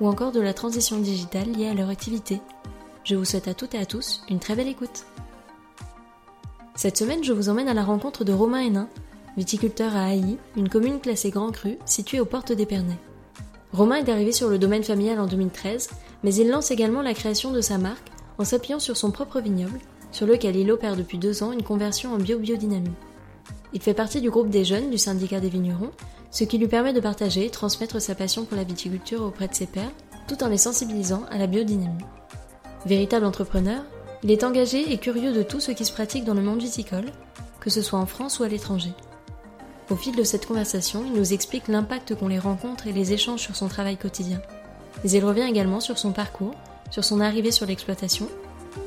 ou encore de la transition digitale liée à leur activité. Je vous souhaite à toutes et à tous une très belle écoute. Cette semaine, je vous emmène à la rencontre de Romain Hénin, viticulteur à Hailly, une commune classée Grand Cru située aux portes d'Épernay. Romain est arrivé sur le domaine familial en 2013, mais il lance également la création de sa marque en s'appuyant sur son propre vignoble, sur lequel il opère depuis deux ans une conversion en bio-biodynamie. Il fait partie du groupe des jeunes du syndicat des vignerons, ce qui lui permet de partager et transmettre sa passion pour la viticulture auprès de ses pairs, tout en les sensibilisant à la biodynamie. Véritable entrepreneur, il est engagé et curieux de tout ce qui se pratique dans le monde viticole, que ce soit en France ou à l'étranger. Au fil de cette conversation, il nous explique l'impact qu'ont les rencontres et les échanges sur son travail quotidien. Mais il revient également sur son parcours, sur son arrivée sur l'exploitation,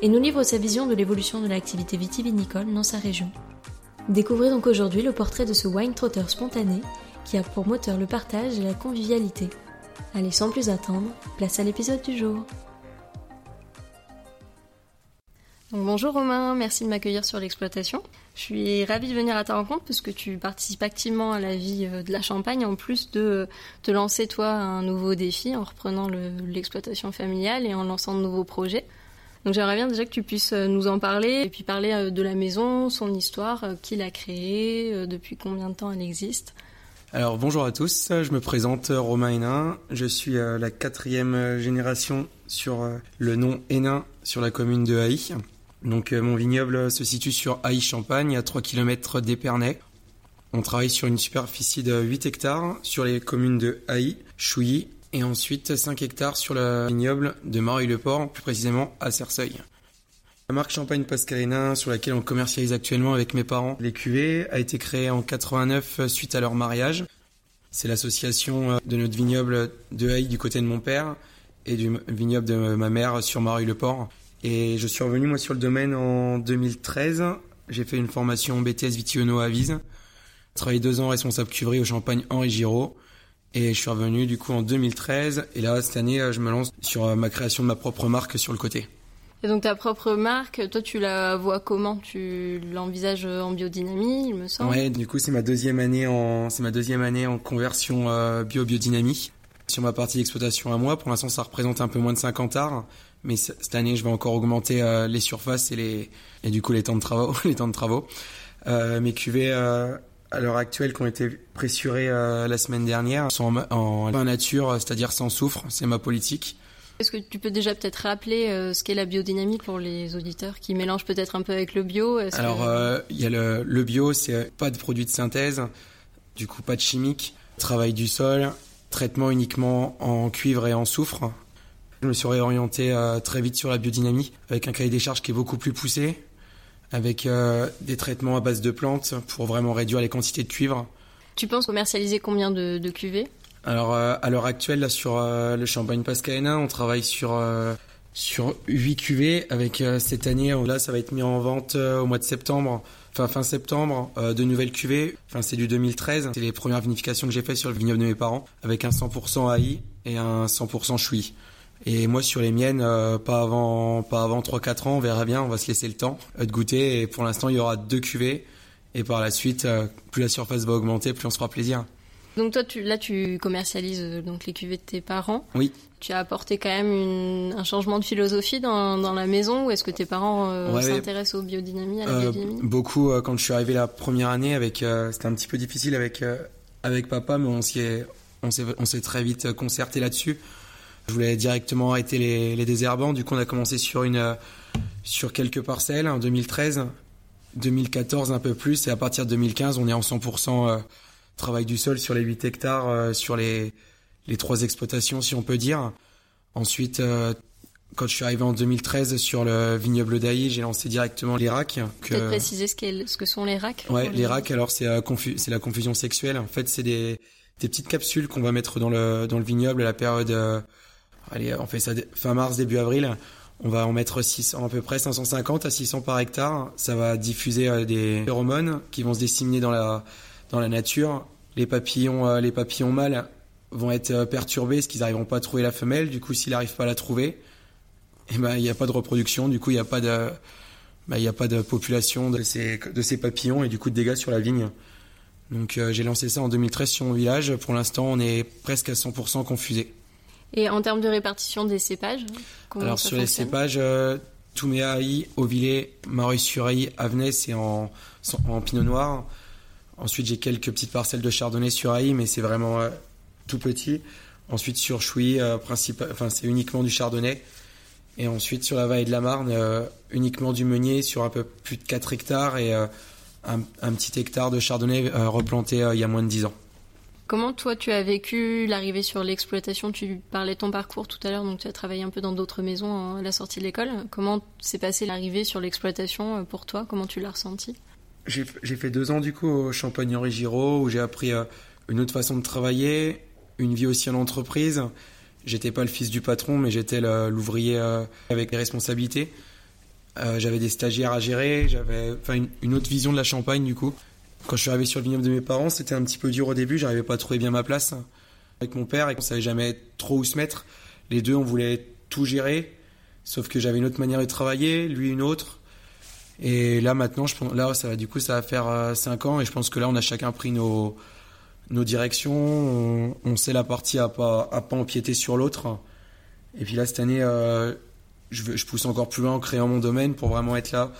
et nous livre sa vision de l'évolution de l'activité vitivinicole dans sa région. Découvrez donc aujourd'hui le portrait de ce wine trotter spontané qui a pour moteur le partage et la convivialité. Allez, sans plus attendre, place à l'épisode du jour. bonjour Romain, merci de m'accueillir sur l'exploitation. Je suis ravie de venir à ta rencontre parce que tu participes activement à la vie euh, de la Champagne en plus de te lancer toi un nouveau défi en reprenant l'exploitation familiale et en lançant de nouveaux projets. Donc j'aimerais bien déjà que tu puisses euh, nous en parler et puis parler euh, de la maison, son histoire, euh, qui l'a créée, depuis combien de temps elle existe. Alors bonjour à tous, je me présente Romain Hénin, je suis la quatrième génération sur le nom Hénin sur la commune de Haï. Donc mon vignoble se situe sur Haï Champagne à 3 km d'Épernay. On travaille sur une superficie de 8 hectares sur les communes de Haï, Chouilly et ensuite 5 hectares sur le vignoble de Mareuil-le-Port, plus précisément à Cerceuil. La marque Champagne Pascalina, sur laquelle on commercialise actuellement avec mes parents les cuvées, a été créée en 89 suite à leur mariage. C'est l'association euh, de notre vignoble de Haï du côté de mon père et du vignoble de ma mère sur Mareuil-le-Port. Et je suis revenu moi sur le domaine en 2013. J'ai fait une formation BTS Vitiono à Vise. Travaillé deux ans responsable cuverie au Champagne Henri Giraud. Et je suis revenu du coup en 2013. Et là, cette année, je me lance sur euh, ma création de ma propre marque sur le côté. Et donc ta propre marque, toi tu la vois comment? Tu l'envisages en biodynamie, il me semble Ouais, du coup c'est ma deuxième année en c'est ma deuxième année en conversion euh, bio biodynamie. Sur ma partie d'exploitation à moi, pour l'instant ça représente un peu moins de 50 arts, mais cette année je vais encore augmenter euh, les surfaces et les et du coup les temps de travaux, les temps de travaux. Euh, mes cuvées à l'heure actuelle qui ont été pressurés euh, la semaine dernière sont en, en, nature, c'est-à-dire sans soufre. C'est ma politique. Est-ce que tu peux déjà peut-être rappeler euh, ce qu'est la biodynamie pour les auditeurs qui mélangent peut-être un peu avec le bio? Alors, euh, il y a le, le bio, c'est pas de produits de synthèse, du coup pas de chimique, travail du sol, traitement uniquement en cuivre et en soufre. Je me suis réorienté très vite sur la biodynamie avec un cahier des charges qui est beaucoup plus poussé, avec euh, des traitements à base de plantes pour vraiment réduire les quantités de cuivre. Tu penses commercialiser combien de, de cuvées? Alors euh, à l'heure actuelle là sur euh, le champagne Pascalena, on travaille sur sur 8 cuvées avec cette année là ça va être mis en vente au mois de septembre enfin fin septembre de nouvelles cuvées enfin c'est du 2013 c'est les premières vinifications que j'ai fait sur le vignoble de mes parents avec un 100% AI et un 100% Choui et moi sur les miennes, euh, pas avant pas avant 3-4 ans, on verra bien, on va se laisser le temps euh, de goûter. Et pour l'instant, il y aura deux cuvées. Et par la suite, euh, plus la surface va augmenter, plus on se fera plaisir. Donc toi, tu, là, tu commercialises donc les cuvées de tes parents. Oui. Tu as apporté quand même une, un changement de philosophie dans, dans la maison ou est-ce que tes parents s'intéressent aux biodynamie, à la biodynamie Beaucoup. quand je suis arrivé la première année, avec c'était un petit peu difficile avec avec papa, mais on s'est on s'est très vite concerté là-dessus. Je voulais directement arrêter les, les désherbants. Du coup, on a commencé sur une euh, sur quelques parcelles en 2013, 2014 un peu plus, et à partir de 2015, on est en 100% euh, travail du sol sur les 8 hectares, euh, sur les les trois exploitations, si on peut dire. Ensuite, quand je suis arrivé en 2013 sur le vignoble d'Aïe, j'ai lancé directement les racks. Peut-être préciser ce, ce, que sont les racks Ouais, les, racks, alors c'est c'est la confusion sexuelle. En fait, c'est des, des petites capsules qu'on va mettre dans le, dans le vignoble à la période allez, on fait ça fin mars, début avril. On va en mettre 600, à peu près 550 à 600 par hectare. Ça va diffuser des phéromones qui vont se disséminer dans la, dans la nature. Les papillons, les papillons mâles vont être perturbés parce qu'ils n'arriveront pas à trouver la femelle. Du coup, s'ils n'arrivent pas à la trouver, eh ben, il n'y a pas de reproduction. Du coup, il n'y a pas de, bah, a pas de population de ces, de ces papillons et du coup de dégâts sur la vigne. Donc euh, j'ai lancé ça en 2013 sur mon village. Pour l'instant, on est presque à 100% confusé. Et en termes de répartition des cépages Alors sur les cépages, euh, Touméa Ovillé, Mareuil-sur-Aï, Avenay, c'est en, en pinot noir. Ensuite, j'ai quelques petites parcelles de chardonnay sur Aï, mais c'est vraiment euh, tout petit. Ensuite, sur Chouy, euh, c'est uniquement du chardonnay. Et ensuite, sur la vallée de la Marne, euh, uniquement du meunier sur un peu plus de 4 hectares et euh, un, petit hectare de chardonnay replanté il y a moins de 10 ans. Comment toi tu as vécu l'arrivée sur l'exploitation? Tu parlais de ton parcours tout à l'heure, donc tu as travaillé un peu dans d'autres maisons hein, à la sortie de l'école. Comment s'est passée l'arrivée sur l'exploitation pour toi? Comment tu l'as ressenti J'ai fait deux ans du coup au Champagne-Henri-Giraud où j'ai appris une autre façon de travailler, une vie aussi en entreprise. J'étais pas le fils du patron, mais j'étais l'ouvrier euh, avec des responsabilités. Euh, j'avais des stagiaires à gérer, j'avais une, autre vision de la Champagne du coup. Quand je suis arrivé sur le vignoble de mes parents, c'était un petit peu dur au début, j'arrivais pas à trouver bien ma place avec mon père et on savait jamais trop où se mettre. Les deux, on voulait tout gérer, sauf que j'avais une autre manière de travailler, lui une autre. Et là maintenant, je pense, là ça va du coup ça va faire 5 euh, ans et je pense que là on a chacun pris nos nos directions, on, sait la partie à pas, à pas empiéter sur l'autre. Et puis là, cette année, euh, je, pousse encore plus loin en créant mon domaine pour vraiment être là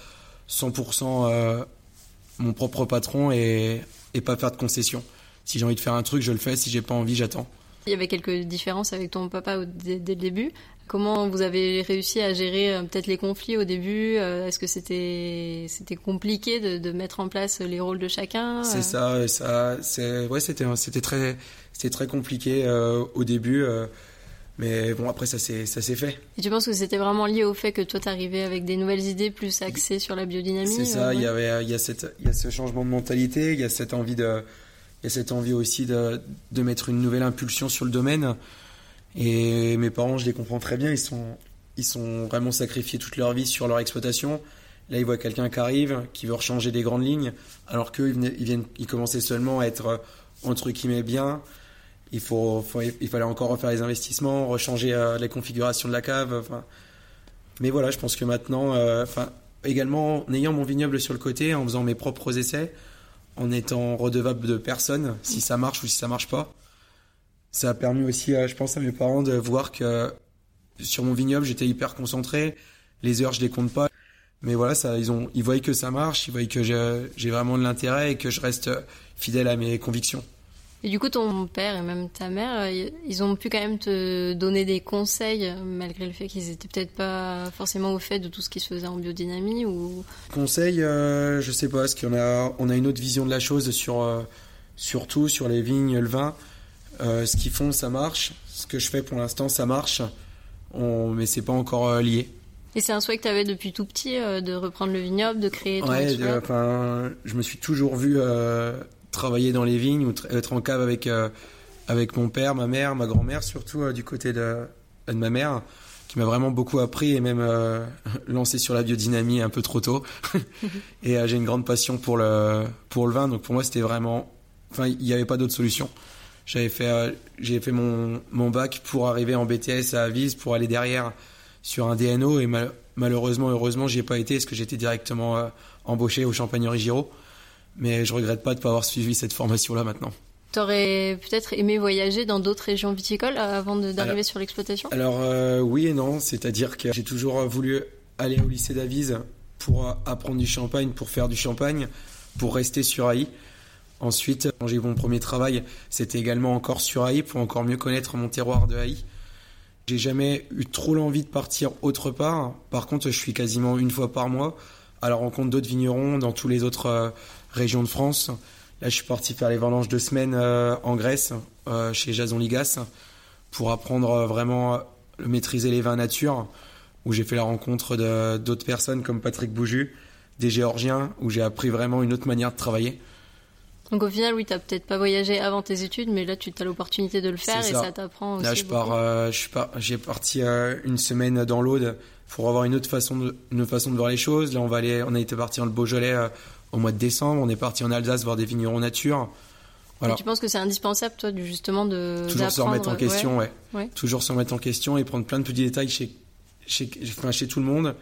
100% euh, mon propre patron et, et pas faire de concessions. Si j'ai envie de faire un truc, je le fais. Si j'ai pas envie, j'attends. Il y avait quelques différences avec ton papa dès, le début. Comment vous avez réussi à gérer euh, peut-être les conflits au début euh, Est-ce que c'était c'était compliqué de, de, mettre en place les rôles de chacun C'est ça, ça, c'est ouais, c'était c'était très c'était très compliqué euh, au début. mais bon, après, ça s'est, fait. Et tu penses que c'était vraiment lié au fait que toi, t'arrivais avec des nouvelles idées plus axées sur la biodynamie C'est ça, il y avait, il y a cette, il y a ce changement de mentalité, il y a cette envie de, a cette envie aussi de, de mettre une nouvelle impulsion sur le domaine. Et mes parents, je les comprends très bien, ils sont, ils sont vraiment sacrifiés toute leur vie sur leur exploitation. Là, ils voient quelqu'un qui arrive, qui veut rechanger des grandes lignes, alors qu'eux, ils, viennent, ils commençaient seulement à être entre guillemets bien. Il, faut, il fallait encore refaire les investissements, rechanger euh, les configurations de la cave. Mais voilà, je pense que maintenant, euh, également en ayant mon vignoble sur le côté, en faisant mes propres essais, en étant redevable de personne, si ça marche ou si ça marche pas. Ça a permis aussi, je pense, à mes parents de voir que sur mon vignoble, j'étais hyper concentré. Les heures, je les compte pas. Mais voilà, ça, ils ont, ils voyaient que ça marche, ils voyaient que j'ai vraiment de l'intérêt et que je reste fidèle à mes convictions. Et du coup, ton père et même ta mère, euh, ils ont pu quand même te donner des conseils, malgré le fait qu'ils étaient peut-être pas forcément au fait de tout ce qui se faisait en biodynamie ou. Conseils, euh, je sais pas, parce qu'on a, on a une autre vision de la chose sur, euh, surtout sur les vignes, le vin. Euh, ce qu'ils font, ça marche. Ce que je fais pour l'instant, ça marche. On... Mais c'est pas encore lié. Et c'est un souhait que tu avais depuis tout petit de reprendre le vignoble, de créer ton Ouais, enfin, je me suis toujours vu travailler dans les vignes ou être en cave avec, euh, avec mon père, ma mère, ma grand-mère, surtout euh, du côté de, de, ma mère, qui m'a vraiment beaucoup appris et même euh, lancé sur la biodynamie un peu trop tôt. et j'ai une grande passion pour le, pour le vin, donc pour moi c'était vraiment. Enfin, il n'y avait pas d'autre solution. J'avais fait, j'ai fait mon, mon bac pour arriver en BTS à Avise, pour aller derrière sur un DNO et malheureusement, heureusement, j'y ai pas été parce que j'étais directement embauché au Champagne-Giraud mais je regrette pas de ne pas avoir suivi cette formation-là maintenant. Tu aurais peut-être aimé voyager dans d'autres régions viticoles euh, avant d'arriver sur l'exploitation? Alors euh, oui et non, c'est-à-dire que j'ai toujours voulu aller au lycée d'Avise pour apprendre du champagne, pour faire du champagne, pour rester sur AI. Ensuite, quand j'ai eu mon premier travail, c'était également encore sur AI pour encore mieux connaître mon terroir de AI. J'ai jamais eu trop l'envie de partir autre part. Par contre, je suis quasiment une fois par mois à la rencontre d'autres vignerons dans tous les autres euh, région de France. Là, je suis parti faire les vendanges de semaine euh, en Grèce, euh, chez Jason Ligas, pour apprendre vraiment maîtriser les vins nature, où j'ai fait la rencontre d'autres personnes comme Patrick Bouju, des Géorgiens, où j'ai appris vraiment une autre manière de travailler. Donc au final, oui, t'as peut-être pas voyagé avant tes études, mais là, tu as l'opportunité de le faire et ça. ça t'apprend aussi. Là, je beaucoup. pars, euh, je j'ai parti euh, une semaine dans l'Aude pour avoir une autre façon de, une autre façon de voir les choses. Là, on va aller, on a été parti dans le Beaujolais euh, au mois de décembre. On est parti en Alsace voir des vignerons nature. Voilà. Tu penses que c'est indispensable, toi, justement, de Toujours se remettre en question, ouais. Ouais. Toujours se remettre en question et prendre plein de petits détails chez, chez, enfin, chez tout le monde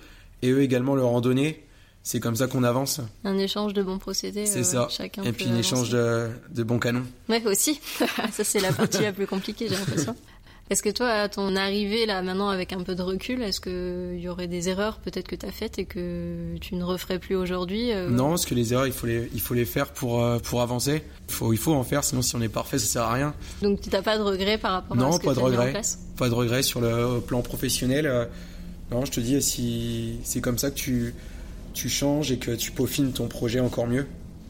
et eux également leur en donner. C'est comme ça qu'on avance. Un échange de bons procédés. C'est euh, ça. Chacun et puis un échange de, de bons canons. Ouais, aussi. ça, c'est la partie la plus compliquée, j'ai l'impression. Est-ce que toi, à ton arrivée, là, maintenant, avec un peu de recul, est-ce qu'il y aurait des erreurs peut-être que tu as faites et que tu ne referais plus aujourd'hui euh, Non, parce que les erreurs, il faut les, il faut les faire pour, euh, pour avancer. Il faut, il faut en faire, sinon si on est parfait, ça sert à rien. Donc, tu n'as pas de regrets par rapport à ce que pas de regrets. place? Pas de regret sur le plan professionnel. euh, Non, je te dis, si c'est comme ça que tu, tu changes et que tu peaufines ton projet encore mieux.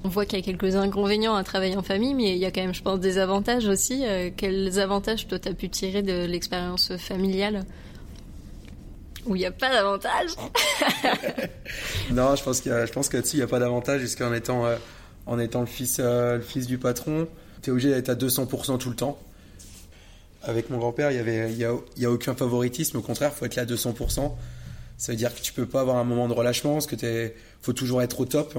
On voit qu'il y a quelques inconvénients à travailler en famille, mais il y a quand même, je pense, des avantages aussi. Euh, quels avantages, toi, tu as pu tirer de l'expérience familiale? Où il n'y a pas d'avantages? Non, je pense qu'il je pense que là-dessus, il n'y a pas d'avantage, jusqu'en étant, euh, en étant le fils, euh, le fils du patron, tu es obligé d'être à 200% tout le temps. Avec mon grand-père, il y avait, il y a, il y a aucun favoritisme, au contraire, faut être là à 200%. Ça veut dire que tu peux pas avoir un moment de relâchement, parce que t'es, faut toujours être au top.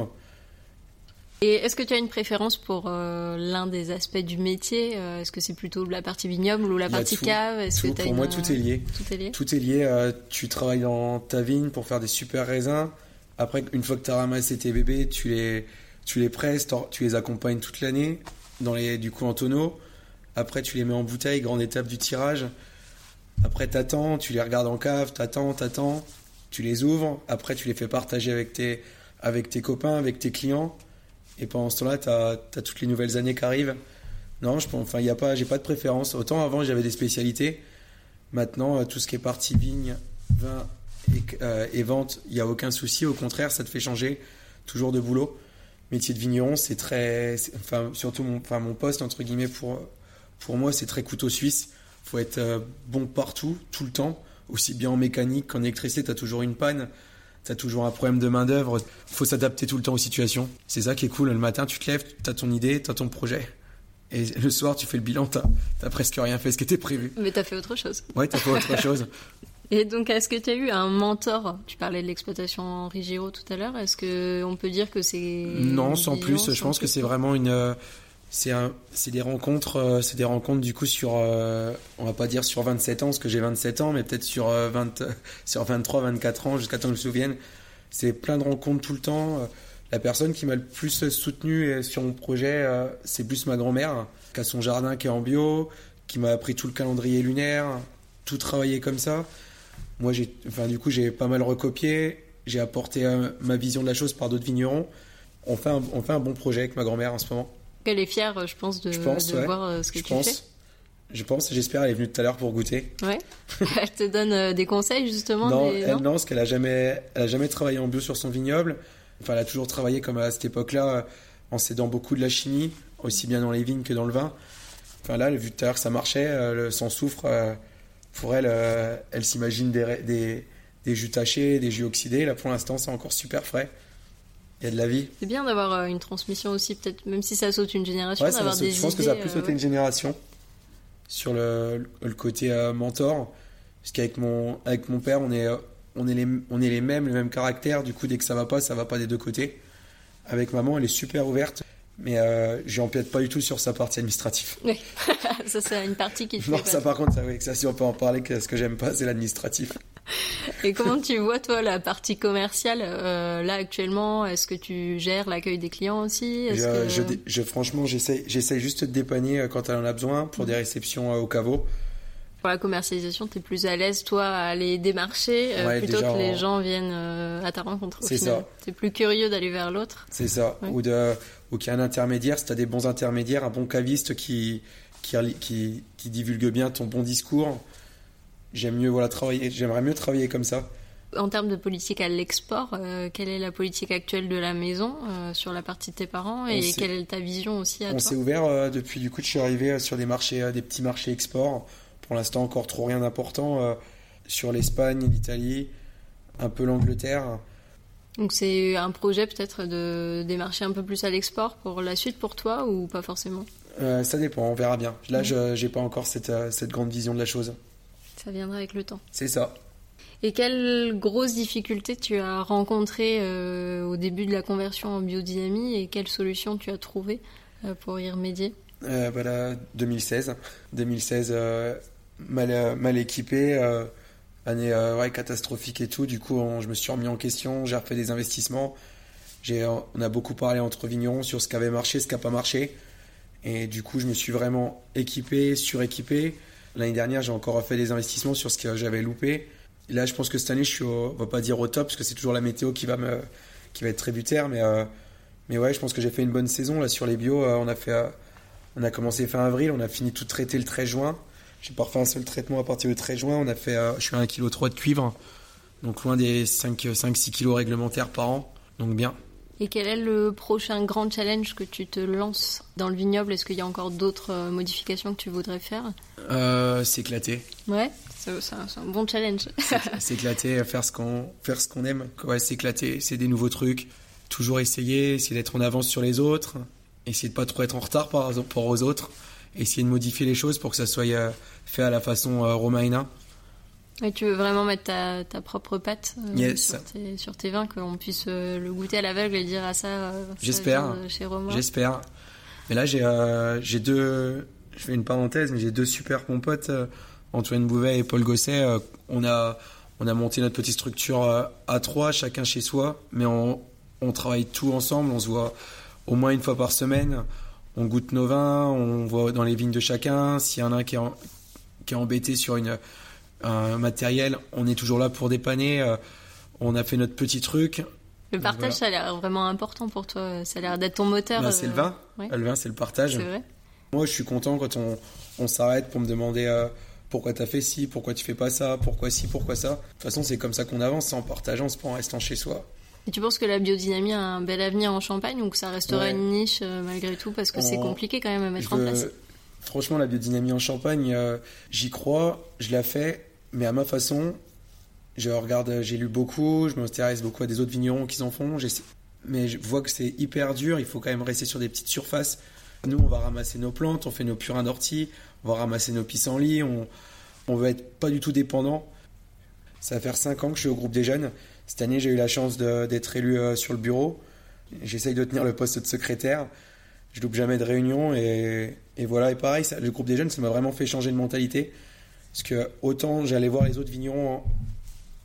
Et est-ce que tu as une préférence pour euh, l'un des aspects du métier Euh, Est-ce que c'est plutôt la partie vignoble ou la partie tout. cave? Tout, que pour une- moi, tout est lié. Tout est lié? Tout est lié. euh, tu travailles dans ta vigne pour faire des super raisins. Après, une fois que tu as ramassé tes bébés, tu les, tu les presses, tu les accompagnes toute l'année, dans les, du coup en tonneau. Après, tu les mets en bouteille, grande étape du tirage. Après, t'attends, tu les regardes en cave, t'attends, t'attends, tu les ouvres. Après, tu les fais partager avec tes, avec tes copains, avec tes clients. Et pendant ce temps-là, tu as, toutes les nouvelles années qui arrivent. Non, je enfin, y a pas, j'ai pas de préférence. Autant avant, j'avais des spécialités. Maintenant, euh, tout ce qui est partie vigne, vin et, euh, vente, il n'y a aucun souci. Au contraire, ça te fait changer toujours de boulot. Métier de vigneron, c'est très. Enfin, surtout mon, enfin, mon poste, entre guillemets, pour, pour moi, c'est très couteau suisse. faut être euh, bon partout, tout le temps. Aussi bien en mécanique qu'en électricité, tu as toujours une panne. Tu as toujours un problème de main-d'œuvre. faut s'adapter tout le temps aux situations. C'est ça qui est cool. Le matin, tu te lèves, tu as ton idée, tu as ton projet. Et le soir, tu fais le bilan, tu n'as presque rien fait ce qui était prévu. Mais t'as fait autre chose. Ouais, tu as fait autre chose. Et donc, est-ce que tu as eu un mentor? Tu parlais de l'exploitation Henri Giraud tout à l'heure. Est-ce que on peut dire que c'est Non, sans plus. Je pense que c'est vraiment une. C'est des rencontres, euh, c'est des rencontres du coup sur, euh, on va pas dire sur 27 ans, parce que j'ai 27 ans, mais peut-être sur euh, 20, euh, sur 23, 24 ans, jusqu'à temps que je me souvienne. C'est plein de rencontres tout le temps. La personne qui m'a le plus soutenu sur mon projet, c'est plus ma grand-mère, qui a son jardin qui est en bio, qui m'a appris tout le calendrier lunaire, tout travailler comme ça. Moi, j'ai, enfin, du coup, j'ai pas mal recopié. J'ai apporté ma vision de la chose par d'autres vignerons. On fait, on fait un bon projet avec ma grand-mère en ce moment. Elle est fière, je pense, de, Je pense, de ouais. voir euh, ce que Je tu pense. Je pense. J'espère. Elle est venue tout à l'heure pour goûter. fais. Ouais. elle te donne euh, des conseils justement. non, des- elle non, parce qu'elle a jamais, elle a jamais travaillé en bio sur son vignoble. Enfin, elle a toujours travaillé comme à cette époque-là, euh, en s'aidant beaucoup de la chimie, aussi bien dans les vignes que dans le vin. Enfin là, elle a vu tout à l'heure que ça marchait, le- sans soufre. pour elle, elle s'imagine des, des jus tachés, des jus oxydés. Là, pour l'instant, c'est encore super frais. Il y a de la vie. C'est bien d'avoir euh, une transmission aussi, peut-être, même si ça saute une génération, Ouais, d'avoir des je pense que ça a plus euh, sauté une génération sur le, le côté euh, mentor. Parce qu'avec mon, avec mon père, on est, on, est les, on est les mêmes, le même caractère. Du coup, dès que ça va pas, ça va pas des deux côtés. Avec maman, elle est super ouverte. Mais euh, j'empiète pas du tout sur sa partie administrative. Ça, c'est une partie qui te Non, fait ça par contre, ça, oui, ça, si on peut en parler, que ce que j'aime pas, c'est l'administratif. Et comment tu vois, toi, la partie commerciale euh, Là, actuellement, est-ce que tu gères l'accueil des clients aussi? Est-ce Je, que- je, dé- je- franchement, j'essaye j'essaye juste de dépanner euh, quand elle en a besoin pour des réceptions euh, au caveau. Pour la commercialisation, tu es plus à l'aise, toi, à aller démarcher euh, Ouais, plutôt que les en- gens viennent euh, à ta rencontre. C'est ça. Tu es plus curieux d'aller vers l'autre. C'est ça. Ouais. Ou, de, ou qu'il y a un intermédiaire, si tu as des bons intermédiaires, un bon caviste qui, qui, qui, qui divulgue bien ton bon discours, j'aime mieux voilà, travailler, j'aimerais mieux travailler comme ça. En termes de politique à l'export, euh, quelle est la politique actuelle de la maison euh, sur la partie de tes parents et quelle est ta vision aussi à On toi s'est ouvert euh, depuis du coup, je suis arrivé sur des marchés, des petits marchés export. Pour l'instant, encore trop rien d'important sur l'Espagne, l'Italie, un peu l'Angleterre. Donc c'est un projet peut-être de démarcher un peu plus à l'export pour la suite pour toi ou pas forcément? Ça dépend, on verra bien. Là, je j'ai pas encore cette, cette grande vision de la chose. Ça viendra avec le temps. C'est ça. Et quelles grosses difficultés tu as rencontrées euh, au début de la conversion en biodynamie et quelles solutions tu as trouvées pour y remédier? Voilà, 2016. 2016, mal, mal équipé année euh, ouais, catastrophique et tout. Du coup, je me suis remis en question, j'ai refait des investissements. On a beaucoup parlé entre vignerons sur ce qui avait marché, ce qui n'a pas marché. Et du coup, je me suis vraiment équipé, suréquipé. L'année dernière, j'ai encore fait des investissements sur ce que j'avais loupé. Là, je pense que cette année, je suis, on va pas dire au top, parce que c'est toujours la météo qui va me, qui va être tributaire. Mais, euh, mais ouais, je pense que j'ai fait une bonne saison là sur les bio. Euh, on a fait, on a commencé fin avril, on a fini tout traité le 13 juin. J'ai pas refait un seul traitement à partir du 13 juin. On a fait, euh, je suis à 1,3 kg de cuivre, donc loin des 5-6 kg réglementaires par an, donc bien. Et quel est le prochain grand challenge que tu te lances dans le vignoble Est-ce qu'il y a encore d'autres euh, modifications que tu voudrais faire? Euh, S'éclater. Ouais, c'est un, bon challenge. S'éclater, faire ce qu'on faire ce qu'on aime. Ouais, s'éclater, c'est des nouveaux trucs. Toujours essayer, essayer d'être en avance sur les autres, essayer de pas trop être en retard par rapport aux autres essayer de modifier les choses pour que ça soit euh, fait à la façon romaina. Et tu veux vraiment mettre ta, ta propre patte euh, sur, tes, sur, tes, vins, qu'on puisse le goûter à l'aveugle et dire à ça, J'espère. chez Romain. J'espère. Mais là, j'ai deux. Je fais une parenthèse, mais j'ai deux super bons potes, Antoine Bouvet et Paul Gosset. on a on a monté notre petite structure à trois, chacun chez soi, mais on, on travaille tout ensemble. On se voit au moins une fois par semaine on goûte nos vins, on voit dans les vignes de chacun. S'il y en a un qui est, qui est embêté sur une, un matériel, on est toujours là pour dépanner. Euh, on a fait notre petit truc. Le partage, ça a l'air vraiment important pour toi. Ça a l'air d'être ton moteur. Bah, c'est le vin. Euh, le vin, c'est le partage. C'est vrai. Moi, je suis content quand on, on s'arrête pour me demander euh, pourquoi tu as fait ci, pourquoi tu fais pas ça, pourquoi ci, pourquoi ça. De toute façon, c'est comme ça qu'on avance, en partageant, c'est pas en restant chez soi. Et tu penses que la biodynamie a un bel avenir en Champagne ou que ça restera une niche euh, malgré tout parce que c'est compliqué quand même à mettre en place? Franchement, la biodynamie en Champagne, euh, j'y crois, je la fais, mais à ma façon. Je regarde, j'ai lu beaucoup, je m'intéresse beaucoup à des autres vignerons qui en font, mais je vois que c'est hyper dur, il faut quand même rester sur des petites surfaces. Nous, on va ramasser nos plantes, on fait nos purins d'ortie, on va ramasser nos pissenlits, on, on veut être pas du tout dépendant. Ça va faire 5 ans que je suis au groupe des jeunes. Cette année, j'ai eu la chance d'être élu euh, sur le bureau. J'essaye de tenir le poste de secrétaire. Je loupe jamais de réunion et, voilà. Et pareil, le groupe des jeunes, ça m'a vraiment fait changer de mentalité. Parce que autant j'allais voir les autres vignerons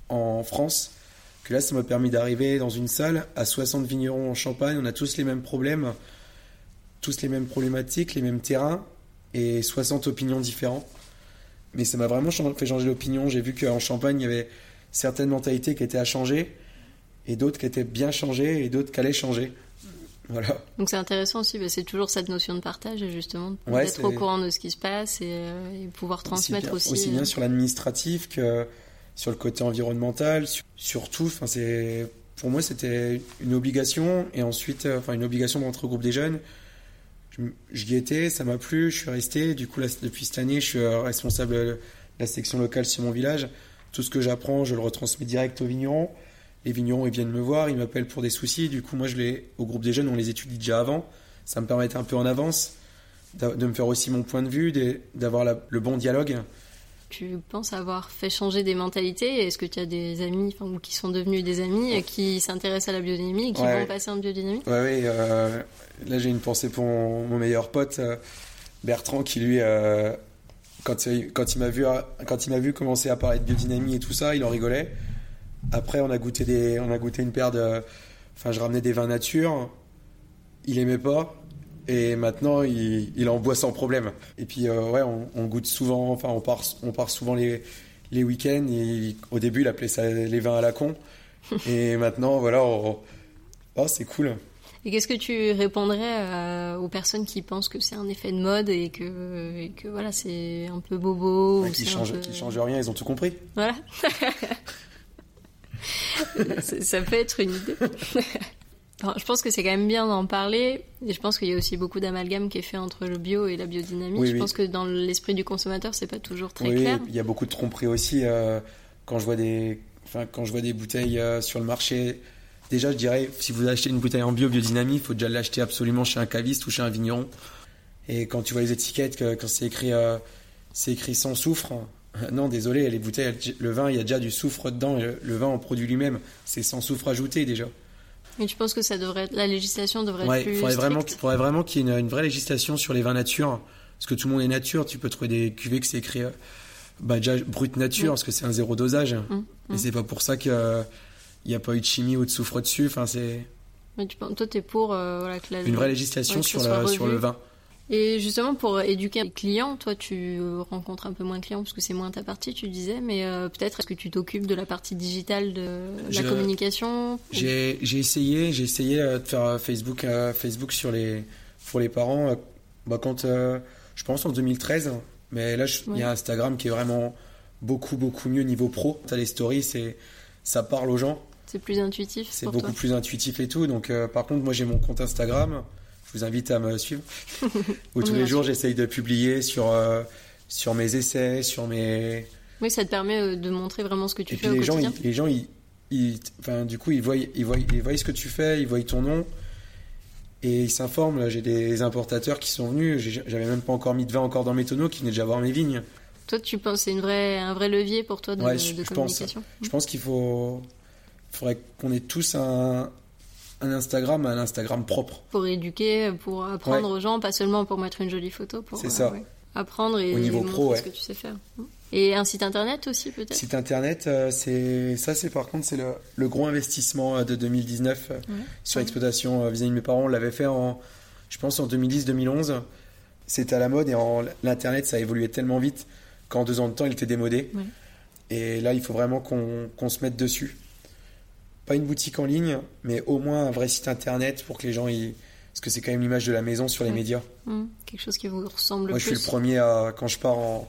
en, France, que là, ça m'a permis d'arriver dans une salle à 60 vignerons en Champagne. On a tous les mêmes problèmes, tous les mêmes problématiques, les mêmes terrains et 60 opinions différentes. Mais ça m'a vraiment fait changer d'opinion. J'ai vu qu'en Champagne, il y avait certaines mentalités qui étaient à changer et d'autres qui étaient bien changées et d'autres qui allaient changer. Voilà. Donc c'est intéressant aussi, bah, c'est toujours cette notion de partage, justement, d'être au courant de ce qui se passe et, euh, pouvoir transmettre aussi. Aussi, bien, euh, sur l'administratif que sur le côté environnemental, sur, tout. Enfin, c'est, pour moi, c'était une obligation et ensuite, euh, enfin, une obligation d'entrer au groupe des jeunes. Je, y étais, ça m'a plu, je suis resté. Du coup, là, depuis cette année, je suis responsable de la section locale sur mon village. Tout ce que j'apprends, je le retransmets direct aux vignerons. Les vignerons, ils viennent me voir, ils m'appellent pour des soucis. Du coup, moi, je les, au groupe des jeunes, on les étudie déjà avant. Ça me permet d'être un peu en avance, de me faire aussi mon point de vue, d'avoir le bon dialogue. Tu penses avoir fait changer des mentalités? Est-ce que tu as des amis ou qui sont devenus des amis qui s'intéressent à la biodynamie et qui vont passer en biodynamie? Oui, ouais, euh, là j'ai une pensée pour mon, meilleur pote euh, Bertrand qui lui euh, quand, quand il m'a vu, quand il m'a vu commencer à parler de biodynamie et tout ça, il en rigolait. Après, on a goûté des, on a goûté une paire de, enfin, je ramenais des vins nature. Il aimait pas. Et maintenant, il, il en boit sans problème. Et puis, euh, ouais, on, goûte souvent, enfin, on part, on part souvent les, les week-ends. Et au début, il appelait ça les vins à la con. et maintenant, voilà, oh, c'est cool. Et qu'est-ce que tu répondrais euh, aux personnes qui pensent que c'est un effet de mode et que, que voilà, c'est un peu bobo Qui changent, changent rien, ils ont tout compris. Voilà. ça, peut être une idée. je pense que c'est quand même bien d'en parler. Et je pense qu'il y a aussi beaucoup d'amalgame qui est fait entre le bio et la biodynamie. je pense que dans l'esprit du consommateur, c'est pas toujours très clair. Il y a beaucoup de tromperies aussi. Euh, quand je vois des, enfin, quand je vois des bouteilles euh, sur le marché déjà, je dirais, si vous achetez une bouteille en bio, biodynamie, il faut déjà l'acheter absolument chez un caviste ou chez un vigneron. Et quand tu vois les étiquettes, quand c'est écrit, c'est écrit sans soufre, non, désolé, les bouteilles, le vin, il y a déjà du soufre dedans. Le, vin en produit lui-même, c'est sans soufre ajouté déjà. Mais tu penses que ça devrait la législation devrait être plus faudrait vraiment, faudrait vraiment qu'il y ait une, vraie législation sur les vins nature, parce que tout le monde est nature. Tu peux trouver des cuvées que c'est écrit euh, bah, déjà brut nature, parce que c'est un zéro dosage. Mmh, mmh. Et c'est pas pour ça qu'il n'y a pas eu de chimie ou de soufre dessus. Enfin, c'est. Mais tu, toi, es pour euh, une vraie législation sur, sur le vin. Et justement, pour éduquer les clients, toi, tu rencontres un peu moins de clients parce que c'est moins ta partie, tu disais, mais euh, peut-être est-ce que tu t'occupes de la partie digitale de la communication J'ai essayé, j'ai essayé euh, de faire euh, Facebook, Facebook sur les, pour les parents bah, quand, je pense en 2013, mais là, il y a Instagram qui est vraiment beaucoup, beaucoup mieux niveau pro. Tu as les stories, ça parle aux gens. C'est plus intuitif. C'est beaucoup plus intuitif et tout. Donc, par contre, moi, j'ai mon compte Instagram vous invite à me suivre. où tous les jours, j'essaye de publier sur, euh, sur mes essais, sur mes. Oui, ça te permet euh, de montrer vraiment ce que tu et fais. Puis les, gens, les gens, ils, enfin, du coup, ils voient, ils, voient, ils voient ce que tu fais, ils voient ton nom. Et ils s'informent. J'ai des importateurs qui sont venus. J'avais même pas encore mis de vin encore dans mes tonneaux qui venaient déjà voir mes vignes. Toi, tu penses c'est une vraie, un vrai levier pour toi de, de communication pense, Je pense qu'il faut, faudrait qu'on ait tous un, un Instagram un Instagram propre. Pour éduquer, pour apprendre aux gens, pas seulement pour mettre une jolie photo. C'est ça. Euh, apprendre et, Au niveau pro, ce que tu sais faire. Et un site internet aussi peut-être? Site internet, euh, c'est ça c'est par contre c'est le, gros investissement euh, de 2019 sur l'exploitation vis-à-vis de mes parents. On l'avait fait en, je pense en 2010-2011. C'était à la mode et l'internet ça a évolué tellement vite qu'en deux ans de temps il était démodé. Et là il faut vraiment qu'on se mette dessus pas une boutique en ligne, mais au moins un vrai site internet pour que les gens y. Parce que c'est quand même l'image de la maison sur les médias. Mmh. quelque chose qui vous ressemble Moi, je suis le premier à, quand je pars en,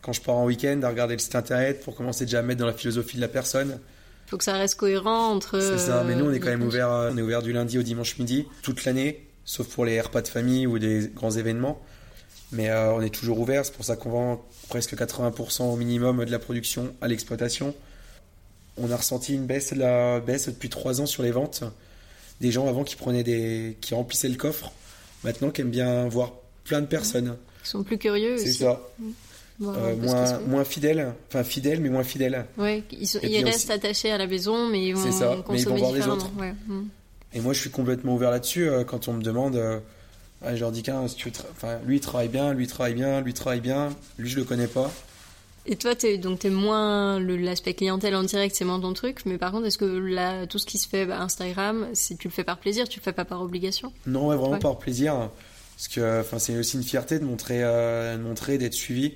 quand je pars en week-end, à regarder le site internet pour commencer déjà à mettre dans la philosophie de la personne. Il faut que ça reste cohérent entre. C'est ça, mais nous, on est quand même ouvert, on est ouvert du lundi au dimanche midi, toute l'année, sauf pour les repas de famille ou des grands événements. Mais euh, on est toujours ouvert, c'est pour ça qu'on vend presque 80% au minimum de la production à l'exploitation on a ressenti une baisse, la baisse depuis trois ans sur les ventes. Des gens avant qui prenaient des, qui remplissaient le coffre, maintenant qui aiment bien voir plein de personnes. Ils sont plus curieux. C'est ça. Mmh. Euh, moins, moins fidèles, enfin fidèles mais moins fidèles. Ouais, ils, restent attachés à la maison, mais ils vont, ça, mais ils vont voir les autres. Mmh. Et moi, je suis complètement ouvert là-dessus. Euh, quand on me demande, euh, je leur dis qu'un, enfin, lui il travaille bien, lui il travaille bien, lui il travaille bien, lui je le connais pas. Et toi, t'es, donc t'es moins l'aspect clientèle en direct, c'est moins ton truc. Mais par contre, est-ce que là, tout ce qui se fait bah, Instagram, c'est tu le fais par plaisir, tu le fais pas par obligation? Non, vraiment par plaisir. Parce que, enfin, c'est aussi une fierté de montrer, euh, de montrer, d'être suivi.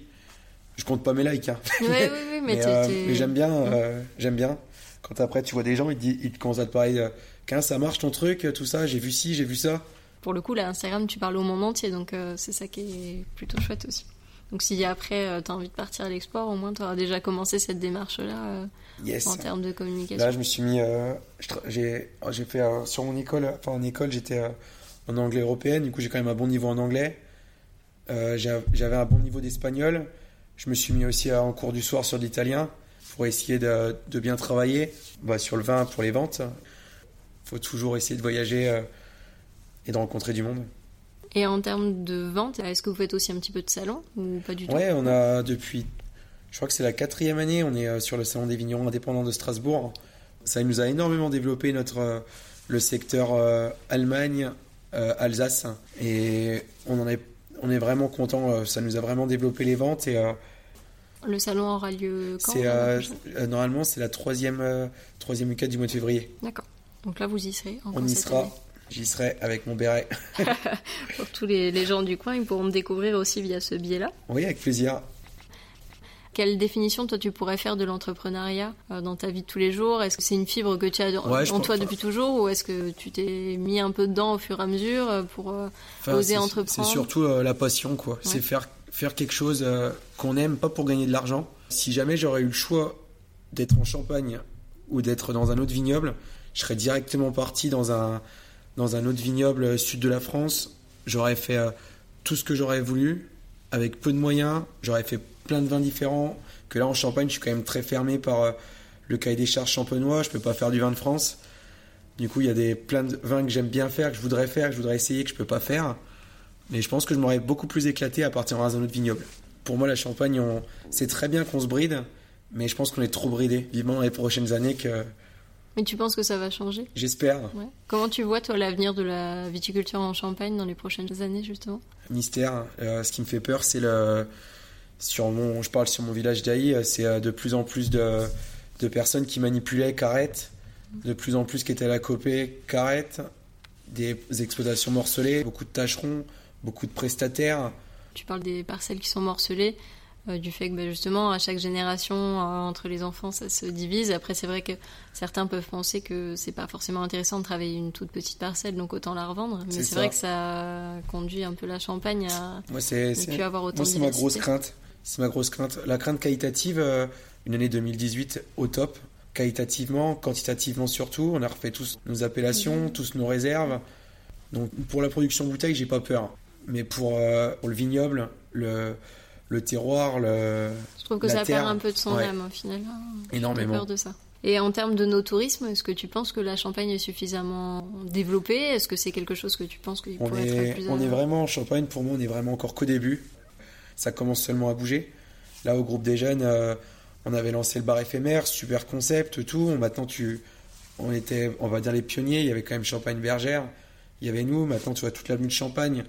Je compte pas mes likes. Hein. Oui, oui, oui, mais, euh, j'aime bien, euh, j'aime bien. Quand après tu vois des gens, ils te, ils te commencent à te parler, ça marche ton truc, tout ça, j'ai vu ci, j'ai vu ça. Pour le coup, là, Instagram, tu parles au monde entier, donc c'est ça qui est plutôt chouette aussi. Donc si après euh, tu as envie de partir à l'export, au moins tu auras déjà commencé cette démarche-là euh, en termes de communication. Là, je me suis mis, euh, j'ai fait sur mon école, enfin en école j'étais en anglais européen, du coup j'ai quand même un bon niveau en anglais. J'avais un bon niveau d'espagnol. Je me suis mis aussi en cours du soir sur l'italien pour essayer de, de bien travailler bah, sur le vin pour les ventes. Il faut toujours essayer de voyager et de rencontrer du monde. Et en termes de vente, est-ce que vous faites aussi un petit peu de salon ou pas du tout Ouais, on a depuis, je crois que c'est la quatrième année, on est euh, sur le salon des vignerons indépendants de Strasbourg. Ça nous a énormément développé notre euh, le secteur euh, Allemagne, Alsace, et on en est on est vraiment content. ça nous a vraiment développé les ventes et le salon aura lieu quand Normalement, c'est la troisième, troisième week-end du mois de février. D'accord. Donc là, vous y serez. On y sera. J'y serai avec mon béret. Pour tous les, gens du coin, ils pourront me découvrir aussi via ce biais-là. Oui, avec plaisir. Quelle définition toi tu pourrais faire de l'entrepreneuriat euh, dans ta vie de tous les jours? Est-ce que c'est une fibre que tu as en toi depuis toujours ou est-ce que tu t'es mis un peu dedans au fur et à mesure euh, pour euh, oser entreprendre? C'est surtout la passion quoi. C'est faire faire quelque chose qu'on aime, pas pour gagner de l'argent. Si jamais j'aurais eu le choix d'être en Champagne ou d'être dans un autre vignoble, je serais directement parti dans un dans un autre vignoble sud de la France. J'aurais fait euh, tout ce que j'aurais voulu, avec peu de moyens. J'aurais fait plein de vins différents. Que là, en Champagne, je suis quand même très fermé par euh, le cahier des charges champenois. Je peux pas faire du vin de France. Du coup, il y a des plein de vins que j'aime bien faire, que je voudrais faire, que je voudrais essayer, que je peux pas faire. Mais je pense que je m'aurais beaucoup plus éclaté à partir dans un autre vignoble. Pour moi, la Champagne, on... c'est très bien qu'on se bride, mais je pense qu'on est trop bridé. Vivement dans les prochaines années que. Mais tu penses que ça va changer? J'espère. Ouais. Comment tu vois, toi, l'avenir de la viticulture en Champagne dans les prochaines années, justement? Mystère. Euh, ce qui me fait peur, c'est le. Sur mon... Je parle sur mon village d'Aï, c'est euh, de plus en plus de, de personnes qui manipulaient, carrettes, de plus en plus qui étaient à la copée, carrettes, des exploitations morcelées, beaucoup de tâcherons, beaucoup de prestataires. Tu parles des parcelles qui sont morcelées, du fait que bah, justement à chaque génération euh, entre les enfants ça se divise. Après c'est vrai que certains peuvent penser que c'est pas forcément intéressant de travailler une toute petite parcelle donc autant la revendre. Mais c'est vrai que ça conduit un peu la Champagne à moi, ne plus avoir autant moi, c'est ma grosse crainte. C'est ma grosse crainte. La crainte qualitative, euh, une année 2018 au top. Qualitativement, quantitativement surtout. On a refait tous nos appellations, tous nos réserves. Donc pour la production bouteille, j'ai pas peur. Mais pour, euh, pour le vignoble, le, le terroir, le, Je trouve que la ça terre, perd un peu de son ouais. âme au final. J'ai énormément. peur de ça. Et en termes de nos tourismes, est-ce que tu penses que la Champagne est suffisamment développée? Est-ce que c'est quelque chose que tu penses qu'il pourrait être est, plus on est vraiment en Champagne, pour moi, on est vraiment encore qu'au début. Ça commence seulement à bouger. Là, au groupe des jeunes, euh, on avait lancé le bar éphémère, super concept, tout. Maintenant, tu, on était, on va dire, les pionniers. Il y avait quand même Champagne Bergère. Il y avait nous. Maintenant, tu vois toute l'avenue de Champagne.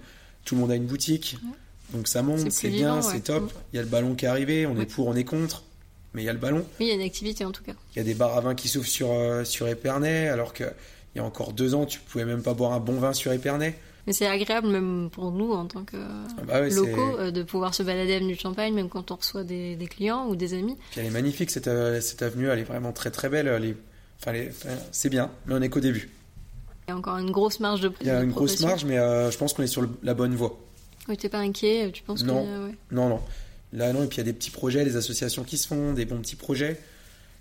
Tout le monde a une boutique. Donc ça monte, c'est bien, ouais. c'est top. Il y a le ballon qui est arrivé. On Ouais. est pour, on est contre. Mais il y a le ballon. Oui, il y a une activité en tout cas. Il y a des bars à vin qui s'ouvrent sur, euh, sur Épernay, alors qu'il y a encore deux ans, tu pouvais même pas boire un bon vin sur Épernay. Mais c'est agréable même pour nous en tant que Ah bah ouais, locaux euh, de pouvoir se balader avenue de Champagne, même quand on reçoit des, des clients ou des amis. Puis elle est magnifique cette, euh, cette avenue, elle est vraiment très très belle. Elle est- Enfin, c'est bien, mais on est qu'au début. Il y a encore une grosse marge de Il y a une grosse marge, mais euh, je pense qu'on est sur le- la bonne voie. Oui, t'es pas inquiet Tu penses Non. que euh, ouais. Non, non. Là, non, et puis il y a des petits projets, des associations qui se font, des bons petits projets.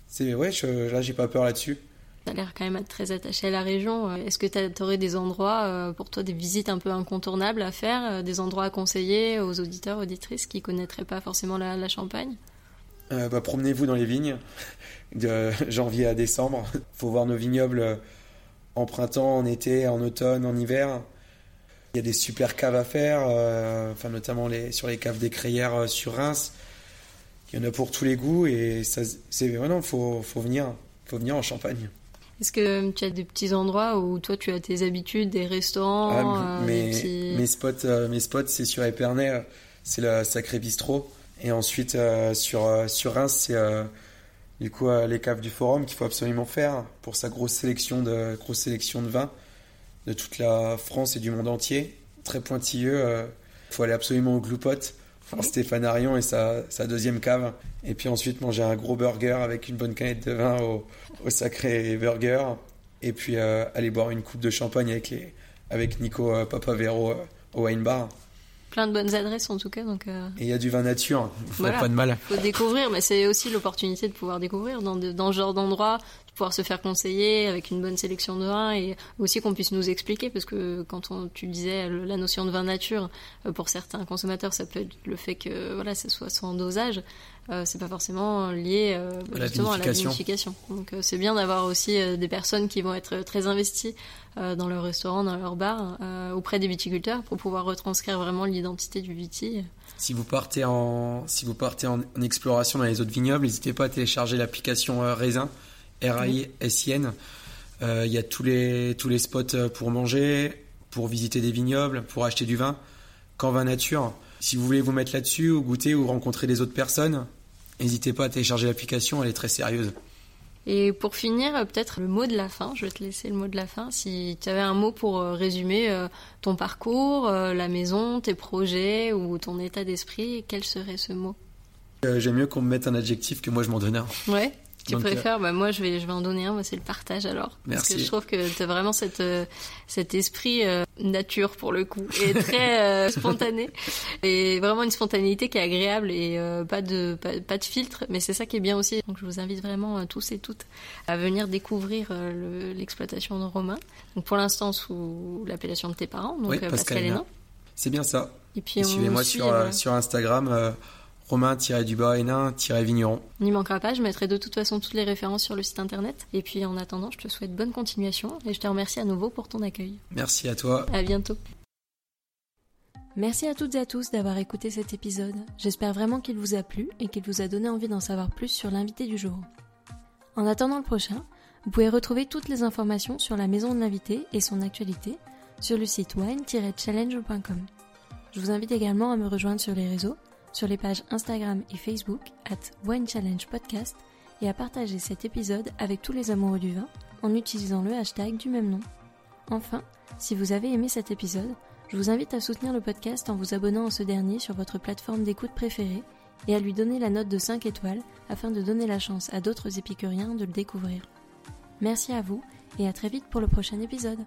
C'est ouais, je, là, j'ai pas peur là-dessus. T'as l'air quand même très attaché à la région. Euh, Est-ce que tu aurais des endroits, euh, pour toi, des visites un peu incontournables à faire, euh, des endroits à conseiller aux auditeurs, auditrices qui connaîtraient pas forcément la, la Champagne? Euh, bah, promenez-vous dans les vignes de janvier à décembre. Faut voir nos vignobles euh, en printemps, en été, en automne, en hiver. Il y a des super caves à faire, euh, enfin notamment les, sur les caves des Crayères euh, sur Reims. Il y en a pour tous les goûts et ça, c'est non, faut, faut venir, faut venir en Champagne. Est-ce que euh, tu as des petits endroits où toi tu as tes habitudes, des restaurants, Ah, mes, petits- mes spots, mes spots, c'est sur Épernay, c'est le Sacré Bistrot, et ensuite sur sur Reims, c'est du coup les caves du Forum qu'il faut absolument faire pour sa grosse sélection de grosse sélection de vins de toute la France et du monde entier, très pointilleux. euh, Il faut aller absolument au Gloupote, voir Stéphane Arion et sa, sa deuxième cave, et puis ensuite manger un gros burger avec une bonne canette de vin au, au Sacré Burger, et puis euh, aller boire une coupe de champagne avec les avec Nico euh, Papavero euh, au wine bar. Plein de bonnes adresses en tout cas. Donc euh, Et il y a du vin nature, Voilà. pas de mal. faut découvrir, mais c'est aussi l'opportunité de pouvoir découvrir dans, de- dans ce genre d'endroit, de pouvoir se faire conseiller avec une bonne sélection de vins et aussi qu'on puisse nous expliquer parce que quand on, tu disais le- la notion de vin nature, euh, pour certains consommateurs, ça peut être le fait que voilà, ça soit sans dosage. Euh, c'est pas forcément lié euh, À la justement à la vinification. Donc euh, c'est bien d'avoir aussi euh, des personnes qui vont être très investies euh, dans leur restaurant, dans leur bar, euh, auprès des viticulteurs pour pouvoir retranscrire vraiment l'identité du viti. Si vous partez en, si vous partez en, en exploration dans les autres vignobles, n'hésitez pas à télécharger l'application euh, Raisin, R-A-I-S-I-N. Euh, Il y a tous les, tous les spots euh, pour manger, pour visiter des vignobles, pour acheter du vin, qu'en vin nature. Si vous voulez vous mettre là-dessus, ou goûter, ou rencontrer des autres personnes, n'hésitez pas à télécharger l'application, elle est très sérieuse. Et pour finir, euh, peut-être le mot de la fin. Je vais te laisser le mot de la fin. Si tu avais un mot pour euh, résumer euh, ton parcours, la maison, tes projets ou ton état d'esprit, quel serait ce mot? Euh, J'aime mieux qu'on me mette un adjectif que moi je m'en donne un. Ouais. Tu Donc, euh, préfères bah, Moi, je vais, je vais en donner un. Moi, c'est le partage alors. Parce Merci. que je trouve que tu as vraiment cette, euh, cet esprit euh, nature pour le coup et très euh, spontané et vraiment une spontanéité qui est agréable et euh, pas de pas, pas de filtre. Mais c'est ça qui est bien aussi. Donc, je vous invite vraiment tous et toutes à venir découvrir le- l'exploitation de Romain. Donc, pour l'instant sous l'appellation de tes parents, donc Oui, Pascal Pascal. C'est bien ça. Et puis Suivez-moi sur, voilà. sur Instagram, euh, Romain-du-bas Hénin-vigneron. On n'y manquera pas, je mettrai de toute façon toutes les références sur le site internet. Et puis en attendant, je te souhaite bonne continuation et je te remercie à nouveau pour ton accueil. Merci à toi. À bientôt. Merci à toutes et à tous d'avoir écouté cet épisode. J'espère vraiment qu'il vous a plu et qu'il vous a donné envie d'en savoir plus sur l'invité du jour. En attendant le prochain, vous pouvez retrouver toutes les informations sur la maison de l'invité et son actualité sur le site wine-challenge.com. Je vous invite également à me rejoindre sur les réseaux, sur les pages Instagram et Facebook at Wine Challenge Podcast et à partager cet épisode avec tous les amoureux du vin en utilisant le hashtag du même nom. Enfin, si vous avez aimé cet épisode, je vous invite à soutenir le podcast en vous abonnant à ce dernier sur votre plateforme d'écoute préférée et à lui donner la note de 5 étoiles afin de donner la chance à d'autres épicuriens de le découvrir. Merci à vous et à très vite pour le prochain épisode.